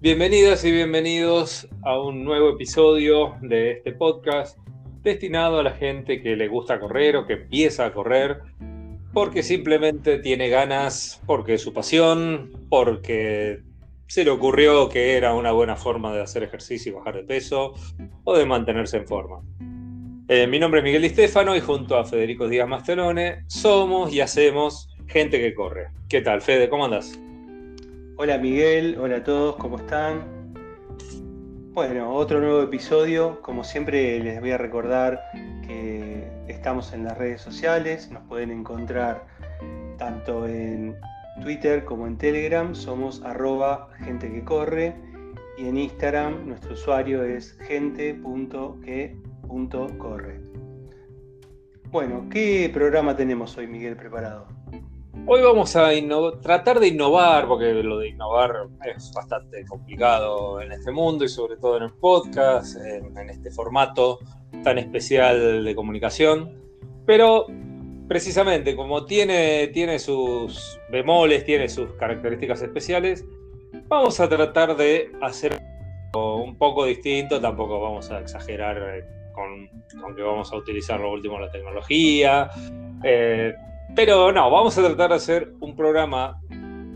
Bienvenidas y bienvenidos a un nuevo episodio de este podcast destinado a la gente que le gusta correr o que empieza a correr porque simplemente tiene ganas, porque es su pasión, porque se le ocurrió que era una buena forma de hacer ejercicio y bajar de peso o de mantenerse en forma. Eh, mi nombre es Miguel Di Stefano y junto a Federico Díaz Mastelone somos y hacemos gente que corre. ¿Qué tal, Fede? ¿Cómo andas? Hola Miguel, hola a todos, ¿cómo están? Bueno, otro nuevo episodio. Como siempre les voy a recordar que estamos en las redes sociales, nos pueden encontrar tanto en Twitter como en Telegram somos arroba gente que corre y en Instagram nuestro usuario es gente.que.corre. Bueno, ¿qué programa tenemos hoy, Miguel, preparado? Hoy vamos a tratar de innovar, porque lo de innovar es bastante complicado en este mundo y sobre todo en el podcast, en, este formato tan especial de comunicación. Pero precisamente, como tiene, tiene sus bemoles, tiene sus características especiales, vamos a tratar de hacer un poco distinto, tampoco vamos a exagerar eh, con, que vamos a utilizar lo último de la tecnología, eh, pero no, vamos a tratar de hacer un programa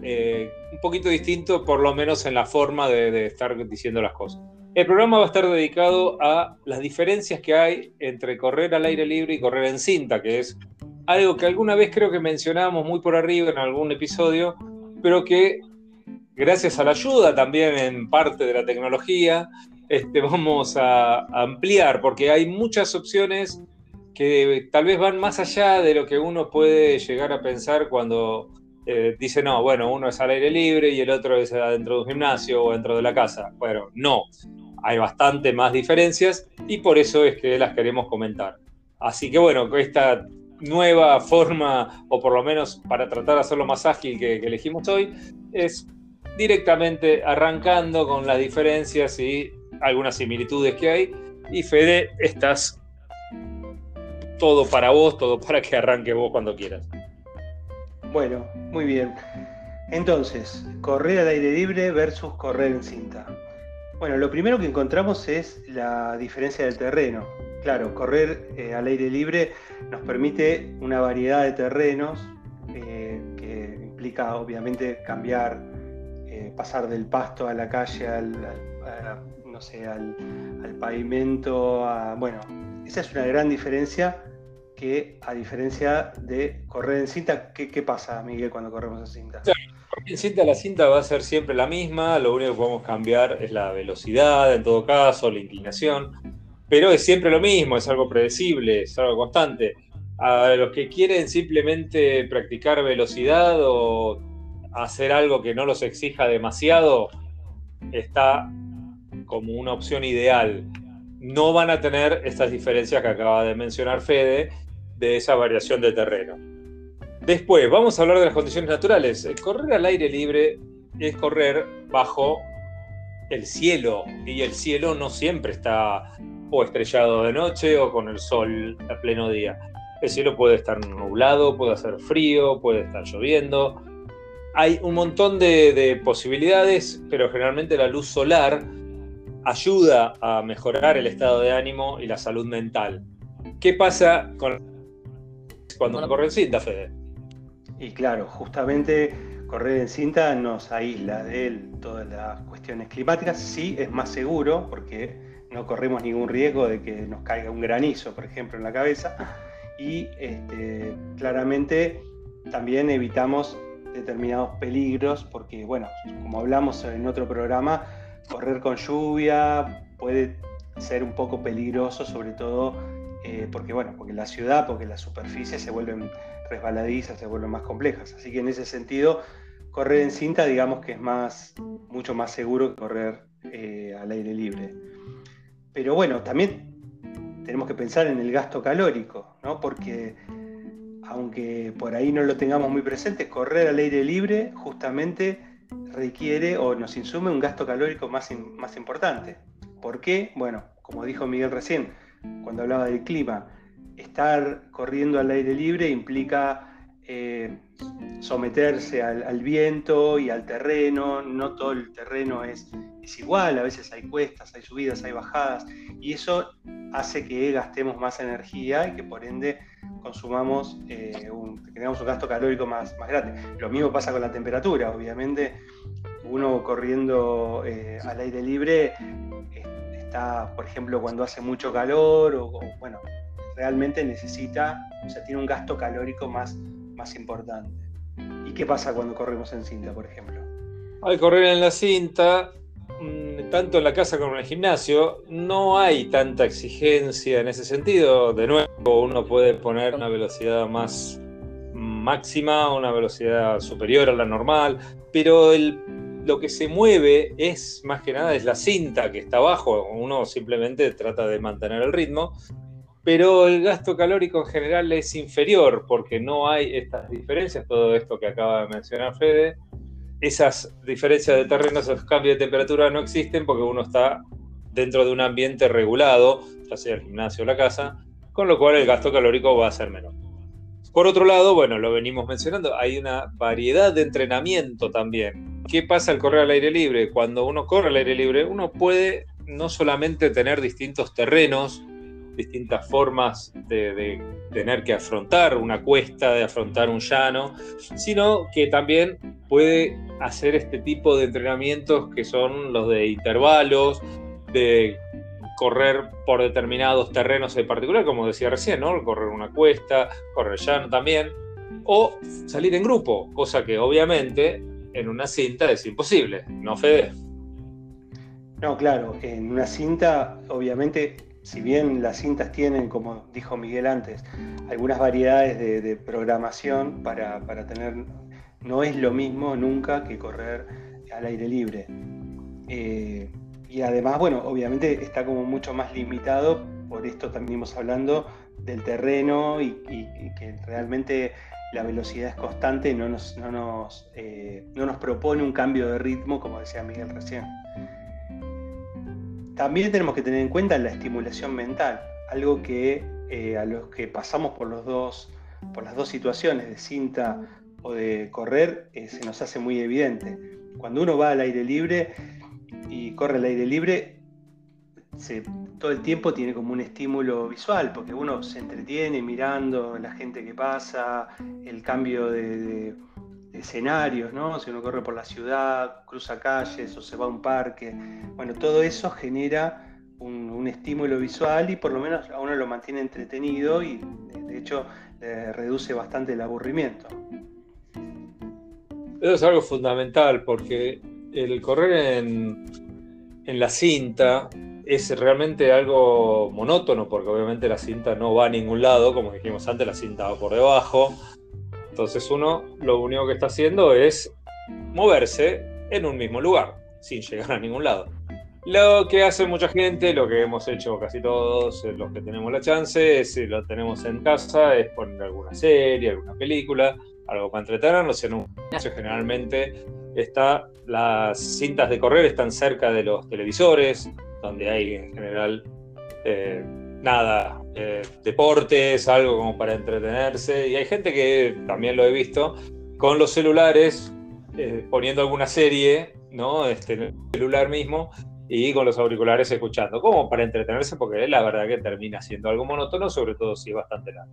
eh, un poquito distinto, por lo menos en la forma de estar diciendo las cosas. El programa va a estar dedicado a las diferencias que hay entre correr al aire libre y correr en cinta, que es algo que alguna vez creo que mencionamos muy por arriba en algún episodio, pero que gracias a la ayuda también en parte de la tecnología, este, vamos a, ampliar, porque hay muchas opciones que tal vez van más allá de lo que uno puede llegar a pensar cuando eh, dice, no, bueno, uno es al aire libre y el otro es dentro de un gimnasio o dentro de la casa. Bueno, no, hay bastante más diferencias y por eso es que las queremos comentar. Así que bueno, esta nueva forma, o por lo menos para tratar de hacerlo más ágil que, elegimos hoy, es directamente arrancando con las diferencias y algunas similitudes que hay. Y Fede, estás todo para vos, todo para que arranque vos cuando quieras. Bueno, muy bien. Entonces, correr al aire libre versus correr en cinta. Bueno, lo primero que encontramos es la diferencia del terreno. Claro, correr eh, al aire libre nos permite una variedad de terrenos eh, que implica obviamente cambiar, eh, pasar del pasto a la calle, al, no sé, al, pavimento. bueno, esa es una gran diferencia que a diferencia de correr en cinta, ¿qué, qué pasa, Miguel, cuando corremos en cinta? En cinta la cinta va a ser siempre la misma, lo único que podemos cambiar es la velocidad, en todo caso, la inclinación, pero es siempre lo mismo, es algo predecible, es algo constante. A los que quieren simplemente practicar velocidad o hacer algo que no los exija demasiado, está como una opción ideal. No van a tener estas diferencias que acaba de mencionar Fede de esa variación de terreno. Después, vamos a hablar de las condiciones naturales. Correr al aire libre es correr bajo el cielo y el cielo no siempre está o estrellado de noche o con el sol a pleno día. El cielo puede estar nublado, puede hacer frío, puede estar lloviendo. Hay un montón de, de posibilidades, pero generalmente la luz solar ayuda a mejorar el estado de ánimo y la salud mental. ¿Qué pasa con cuando corre en cinta, Fede? Y claro, justamente correr en cinta nos aísla de todas las cuestiones climáticas. Sí, es más seguro porque no corremos ningún riesgo de que nos caiga un granizo, por ejemplo, en la cabeza. Y este, claramente también evitamos determinados peligros porque, bueno, como hablamos en otro programa, correr con lluvia puede ser un poco peligroso, sobre todo eh, porque, bueno, porque la ciudad, porque las superficies se vuelven resbaladizas, se vuelven más complejas. Así que en ese sentido, correr en cinta, digamos que es más, mucho más seguro que correr eh, al aire libre. Pero bueno, también tenemos que pensar en el gasto calórico, ¿no? Porque aunque por ahí no lo tengamos muy presente, correr al aire libre justamente requiere o nos insume un gasto calórico más, más importante. ¿Por qué? Bueno, como dijo Miguel recién, cuando hablaba del clima, estar corriendo al aire libre implica eh, someterse al, viento y al terreno, no todo el terreno es es igual, a veces hay cuestas, hay subidas, hay bajadas, y eso hace que gastemos más energía y que por ende consumamos, eh, un, tengamos un gasto calórico más, más grande. Lo mismo pasa con la temperatura, obviamente uno corriendo eh, al aire libre está, por ejemplo, cuando hace mucho calor o, bueno, realmente necesita, o sea, tiene un gasto calórico más, más importante. ¿Y qué pasa cuando corremos en cinta, por ejemplo? Al correr en la cinta, mm, tanto en la casa como en el gimnasio, no hay tanta exigencia en ese sentido. De nuevo, uno puede poner una velocidad más máxima, una velocidad superior a la normal, pero el lo que se mueve es más que nada es la cinta que está abajo, uno simplemente trata de mantener el ritmo, pero el gasto calórico en general es inferior porque no hay estas diferencias, todo esto que acaba de mencionar Fede, esas diferencias de terreno, esos cambios de temperatura no existen porque uno está dentro de un ambiente regulado, ya sea el gimnasio o la casa, con lo cual el gasto calórico va a ser menor. Por otro lado, bueno, lo venimos mencionando, hay una variedad de entrenamiento también. ¿Qué pasa al correr al aire libre? Cuando uno corre al aire libre, uno puede no solamente tener distintos terrenos, distintas formas de, tener que afrontar una cuesta, de afrontar un llano, sino que también puede hacer este tipo de entrenamientos que son los de intervalos, de correr por determinados terrenos en particular, como decía recién, ¿no? Correr una cuesta, correr llano también, o salir en grupo, cosa que obviamente en una cinta es imposible, ¿no, Fede? No, claro, en una cinta, obviamente, si bien las cintas tienen, como dijo Miguel antes, algunas variedades de, programación para, tener, no es lo mismo nunca que correr al aire libre. Eh, y además, bueno, obviamente está como mucho más limitado, por esto también estamos hablando del terreno y, que realmente la velocidad es constante y no nos, no, nos, eh, no nos propone un cambio de ritmo, como decía Miguel recién. También tenemos que tener en cuenta la estimulación mental, algo que eh, a los que pasamos por, los dos, por las dos situaciones de cinta o de correr eh, se nos hace muy evidente. Cuando uno va al aire libre, y corre al aire libre, todo el tiempo tiene como un estímulo visual, porque uno se entretiene mirando la gente que pasa, el cambio de, escenarios, ¿no? Si uno corre por la ciudad, cruza calles o se va a un parque, bueno, todo eso genera un, estímulo visual y por lo menos a uno lo mantiene entretenido y de hecho reduce bastante el aburrimiento. Eso es algo fundamental porque el correr en, la cinta es realmente algo monótono, porque obviamente la cinta no va a ningún lado, como dijimos antes, la cinta va por debajo. Entonces uno lo único que está haciendo es moverse en un mismo lugar, sin llegar a ningún lado. Lo que hace mucha gente, lo que hemos hecho casi todos, eh, los que tenemos la chance, si lo tenemos en casa, es poner alguna serie, alguna película, algo para entretenernos. En un generalmente está, las cintas de correr están cerca de los televisores, donde hay en general eh, nada, eh, deportes, algo como para entretenerse. Y hay gente que también lo he visto con los celulares eh, poniendo alguna serie, ¿no? Este, el celular mismo y con los auriculares escuchando, como para entretenerse, porque la verdad que termina siendo algo monótono, sobre todo si es bastante largo.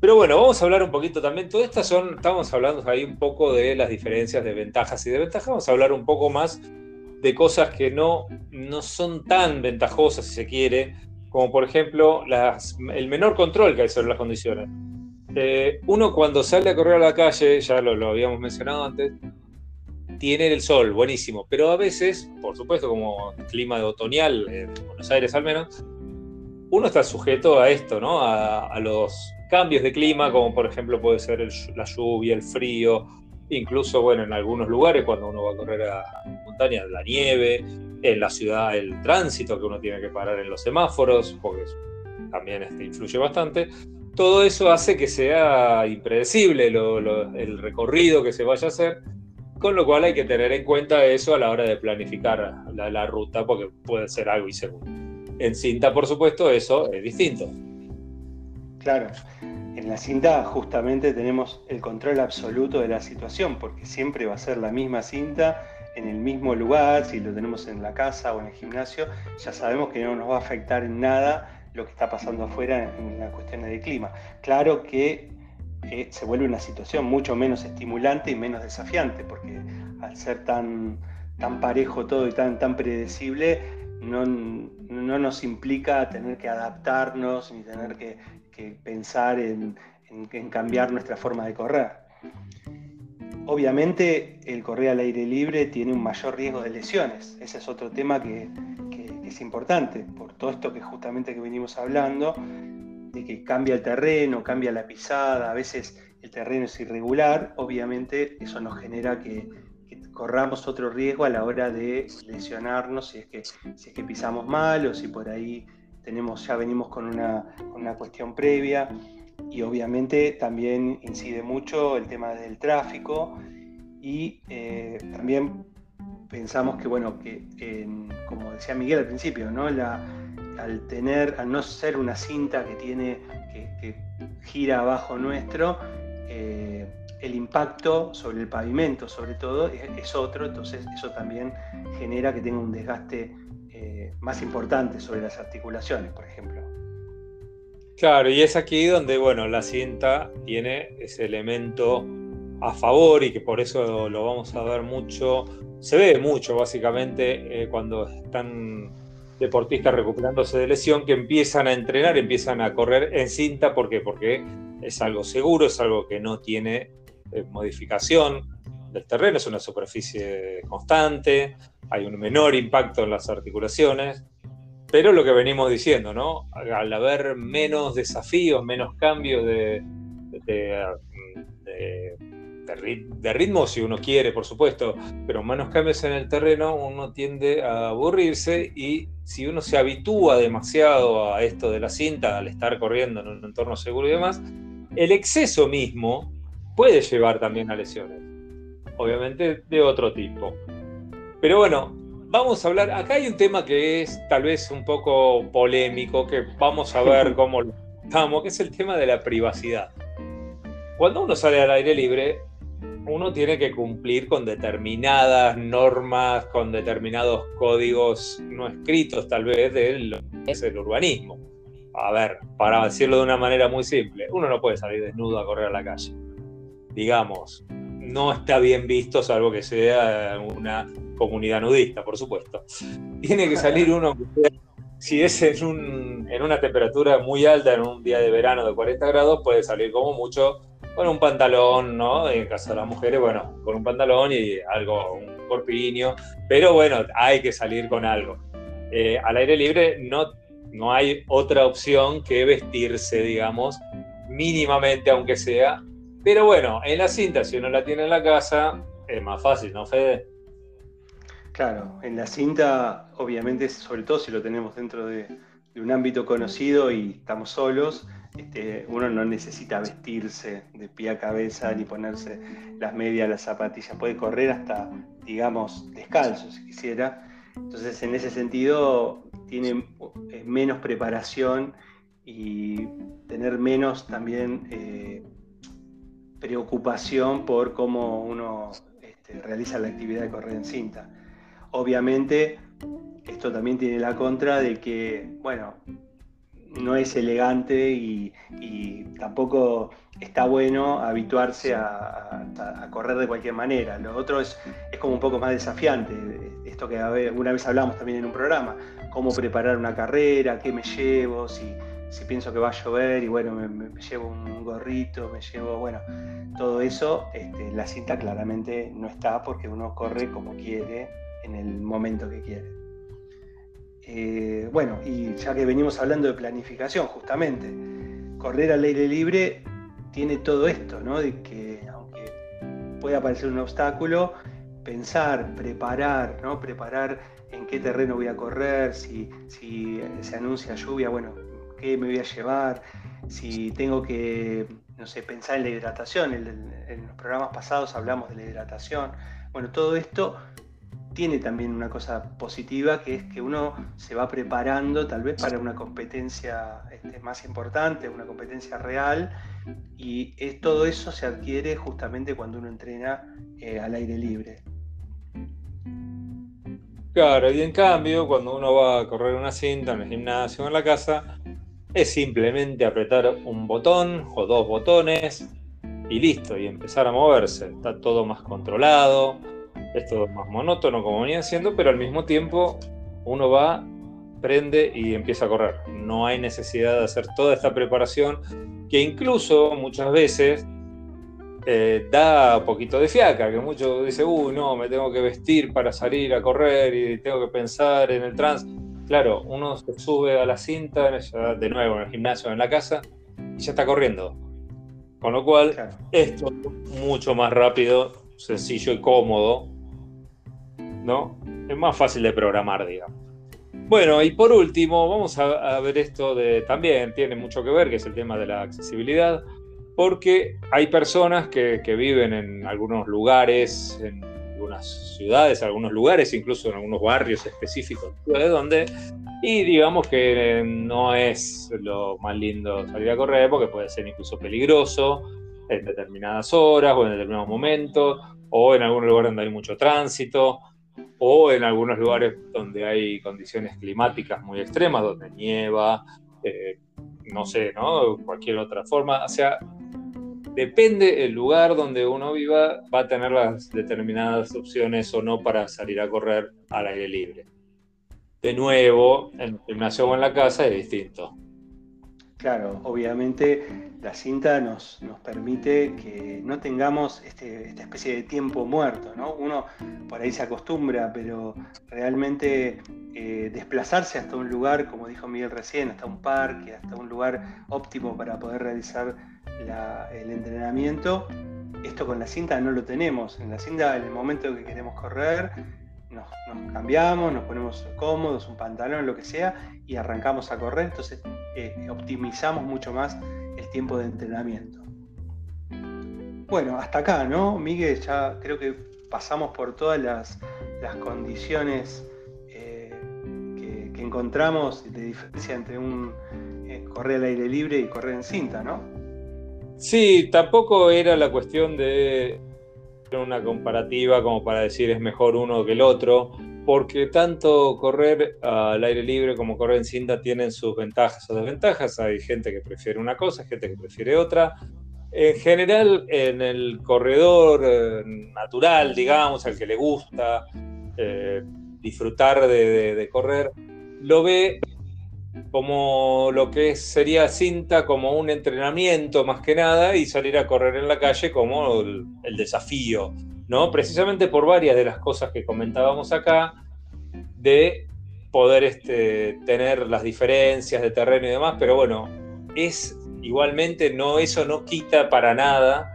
Pero bueno, vamos a hablar un poquito también. Todo esto son, estamos hablando ahí un poco de las diferencias de ventajas y de ventajas. Vamos a hablar un poco más de cosas que no, no son tan ventajosas, si se quiere, como por ejemplo el menor control que hay sobre las condiciones. Eh, uno cuando sale a correr a la calle, ya lo, habíamos mencionado antes, tiene el sol, buenísimo, pero a veces, por supuesto, como clima de otoñal, en Buenos Aires al menos, uno está sujeto a esto, ¿no? a los cambios de clima, como por ejemplo puede ser la lluvia, el frío, incluso, bueno, en algunos lugares cuando uno va a correr a montaña, la nieve, en la ciudad el tránsito que uno tiene que parar en los semáforos, porque también este, influye bastante. Todo eso hace que sea impredecible el recorrido que se vaya a hacer, con lo cual hay que tener en cuenta eso a la hora de planificar la, la ruta, porque puede ser algo inseguro. En cinta, por supuesto, eso es distinto. Claro, en la cinta justamente tenemos el control absoluto de la situación, porque siempre va a ser la misma cinta, en el mismo lugar, si lo tenemos en la casa o en el gimnasio, ya sabemos que no nos va a afectar en nada lo que está pasando afuera en la cuestión del clima. Claro que se vuelve una situación mucho menos estimulante y menos desafiante, porque al ser tan, tan parejo todo y tan, tan predecible, no, nos implica tener que adaptarnos ni tener que, pensar en, cambiar nuestra forma de correr. Obviamente el correr al aire libre tiene un mayor riesgo de lesiones, ese es otro tema que, es importante, por todo esto que justamente que venimos hablando, de que cambia el terreno, cambia la pisada, a veces el terreno es irregular, obviamente eso nos genera que, corramos otro riesgo a la hora de lesionarnos si es que, si es que pisamos mal o si por ahí tenemos, ya venimos con una, cuestión previa y obviamente también incide mucho el tema del tráfico y eh, también pensamos que, bueno, que como decía Miguel al principio, ¿no? La, al tener, al no ser una cinta que tiene, que, gira abajo nuestro, eh, el impacto sobre el pavimento, sobre todo, es, otro, entonces eso también genera que tenga un desgaste eh, más importante sobre las articulaciones, por ejemplo. Claro, y es aquí donde, bueno, la cinta tiene ese elemento a favor y que por eso lo vamos a ver mucho, se ve mucho básicamente eh, cuando están deportistas recuperándose de lesión que empiezan a entrenar, empiezan a correr en cinta, ¿por qué? Porque es algo seguro, es algo que no tiene eh, modificación del terreno, es una superficie constante, hay un menor impacto en las articulaciones, pero lo que venimos diciendo, ¿no? Al haber menos desafíos, menos cambios de, de, ritmo, si uno quiere, por supuesto, pero menos cambios en el terreno, uno tiende a aburrirse y si uno se habitúa demasiado a esto de la cinta, al estar corriendo en un entorno seguro y demás, el exceso mismo puede llevar también a lesiones. Obviamente de otro tipo. Pero bueno, vamos a hablar, acá hay un tema que es tal vez un poco polémico, que vamos a ver cómo lo estamos, que es el tema de la privacidad. Cuando uno sale al aire libre, uno tiene que cumplir con determinadas normas, con determinados códigos no escritos tal vez del urbanismo. A ver, para decirlo de una manera muy simple, uno no puede salir desnudo a correr a la calle digamos, no está bien visto, salvo que sea una comunidad nudista, por supuesto. Tiene que salir uno, si es en, una temperatura muy alta, en un día de verano de 40 grados, puede salir como mucho con un pantalón, ¿no? En caso de las mujeres, bueno, con un pantalón y algo, un corpiño, pero bueno, hay que salir con algo. Eh, al aire libre no, no hay otra opción que vestirse, digamos, mínimamente, aunque sea, pero bueno, en la cinta, si uno la tiene en la casa, es más fácil, ¿no, Fede? Claro, en la cinta, obviamente, sobre todo si lo tenemos dentro de, un ámbito conocido y estamos solos, este, uno no necesita vestirse de pie a cabeza ni ponerse las medias, las zapatillas, puede correr hasta, digamos, descalzo si quisiera. Entonces, en ese sentido, tiene eh, menos preparación y tener menos también eh, preocupación por cómo uno este, realiza la actividad de correr en cinta. Obviamente, esto también tiene la contra de que, bueno, no es elegante y, tampoco está bueno habituarse a, correr de cualquier manera. Lo otro es, es, como un poco más desafiante, esto que una vez hablamos también en un programa, cómo preparar una carrera, qué me llevo, si, si pienso que va a llover y bueno, me, llevo un gorrito, me llevo, bueno, todo eso, este, la cinta claramente no está porque uno corre como quiere en el momento que quiere. Eh, bueno, y ya que venimos hablando de planificación, justamente, correr al aire libre tiene todo esto, ¿no? De que aunque pueda parecer un obstáculo, pensar, preparar, ¿no? Preparar en qué terreno voy a correr, si, si se anuncia lluvia, bueno, qué me voy a llevar, si tengo que, no sé, pensar en la hidratación. En, los programas pasados hablamos de la hidratación. Bueno, todo esto tiene también una cosa positiva que es que uno se va preparando tal vez para una competencia este, más importante, una competencia real, y es, todo eso se adquiere justamente cuando uno entrena eh, al aire libre. Claro, y en cambio, cuando uno va a correr una cinta en el gimnasio o en la casa, es simplemente apretar un botón o dos botones y listo, y empezar a moverse. Está todo más controlado, es todo más monótono como venía siendo, pero al mismo tiempo uno va, prende y empieza a correr. No hay necesidad de hacer toda esta preparación que incluso muchas veces eh, da un poquito de fiaca, que muchos dicen, uy, no, me tengo que vestir para salir a correr y tengo que pensar en el trans. Claro, uno se sube a la cinta, de nuevo en el gimnasio, en la casa, y ya está corriendo. Con lo cual, esto es mucho más rápido, sencillo y cómodo, ¿no? Es más fácil de programar, digamos. Bueno, y por último, vamos a, a ver esto de, también tiene mucho que ver, que es el tema de la accesibilidad porque hay personas que, viven en algunos lugares, en algunas ciudades, algunos lugares, incluso en algunos barrios específicos de donde, y digamos que no es lo más lindo salir a correr porque puede ser incluso peligroso en determinadas horas o en determinados momentos, o en algún lugar donde hay mucho tránsito, o en algunos lugares donde hay condiciones climáticas muy extremas, donde nieva, eh, no sé, ¿no? Cualquier otra forma. O sea, depende el lugar donde uno viva, va a tener las determinadas opciones o no para salir a correr al aire libre. De nuevo, en el gimnasio o en la casa es distinto. Claro, obviamente la cinta nos, nos permite que no tengamos este, esta especie de tiempo muerto, ¿no? Uno por ahí se acostumbra, pero realmente eh, desplazarse hasta un lugar, como dijo Miguel recién, hasta un parque, hasta un lugar óptimo para poder realizar el entrenamiento, esto con la cinta no lo tenemos. En la cinta, en el momento que queremos correr, nos, cambiamos, nos ponemos cómodos, un pantalón, lo que sea, y arrancamos a correr. Entonces eh, optimizamos mucho más el tiempo de entrenamiento. Bueno, hasta acá, ¿no? Miguel, ya creo que pasamos por todas las, condiciones eh, que, encontramos de diferencia entre un eh, correr al aire libre y correr en cinta, ¿no? Sí, tampoco era la cuestión de una comparativa como para decir es mejor uno que el otro, porque tanto correr al aire libre como correr en cinta tienen sus ventajas o desventajas. Hay gente que prefiere una cosa, gente que prefiere otra. En general, en el corredor eh, natural, digamos, al que le gusta eh, disfrutar de correr, lo ve como lo que sería cinta como un entrenamiento más que nada y salir a correr en la calle como el, desafío, ¿no? Precisamente por varias de las cosas que comentábamos acá, de poder este, tener las diferencias de terreno y demás, pero bueno, es igualmente, no, eso no quita para nada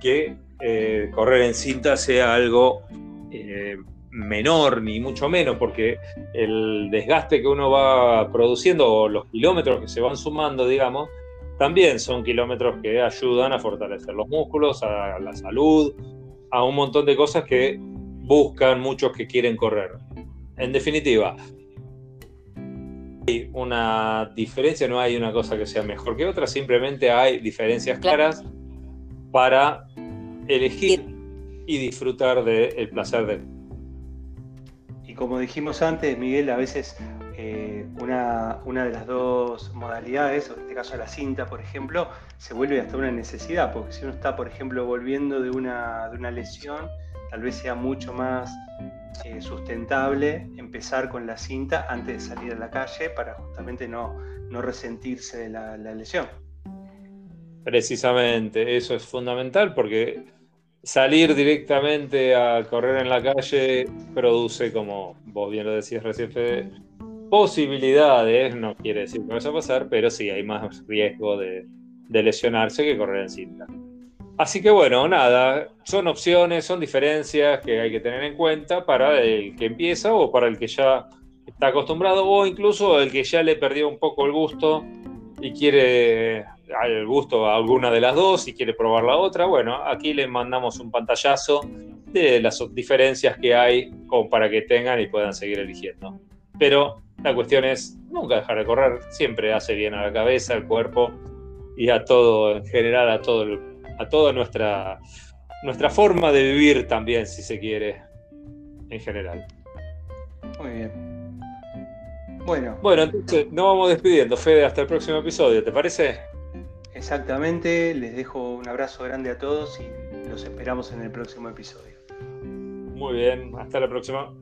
que eh, correr en cinta sea algo eh, menor, ni mucho menos, porque el desgaste que uno va produciendo o los kilómetros que se van sumando, digamos, también son kilómetros que ayudan a fortalecer los músculos, a la salud, a un montón de cosas que buscan muchos que quieren correr. En definitiva, hay una diferencia, no hay una cosa que sea mejor que otra, simplemente hay diferencias claras para elegir y disfrutar del placer de y como dijimos antes, Miguel, a veces eh, una, una, de las dos modalidades, en este caso la cinta, por ejemplo, se vuelve hasta una necesidad, porque si uno está, por ejemplo, volviendo de una, de una lesión, tal vez sea mucho más eh, sustentable empezar con la cinta antes de salir a la calle para justamente no, no resentirse de la lesión. Precisamente, eso es fundamental porque salir directamente a correr en la calle produce, como vos bien lo decías recién, posibilidades, no quiere decir que vaya a pasar, pero sí hay más riesgo de, lesionarse que correr en cinta. Así que bueno, nada, son opciones, son diferencias que hay que tener en cuenta para el que empieza o para el que ya está acostumbrado o incluso el que ya le perdió un poco el gusto y quiere el gusto a alguna de las dos y quiere probar la otra, bueno, aquí le mandamos un pantallazo de las diferencias que hay como para que tengan y puedan seguir eligiendo. Pero la cuestión es nunca dejar de correr, siempre hace bien a la cabeza, al cuerpo y a todo en general, a todo a toda nuestra nuestra forma de vivir también, si se quiere, en general. Muy bien. Bueno. Bueno, entonces nos vamos despidiendo, Fede, hasta el próximo episodio, ¿te parece? Exactamente, les dejo un abrazo grande a todos y los esperamos en el próximo episodio. Muy bien, hasta la próxima.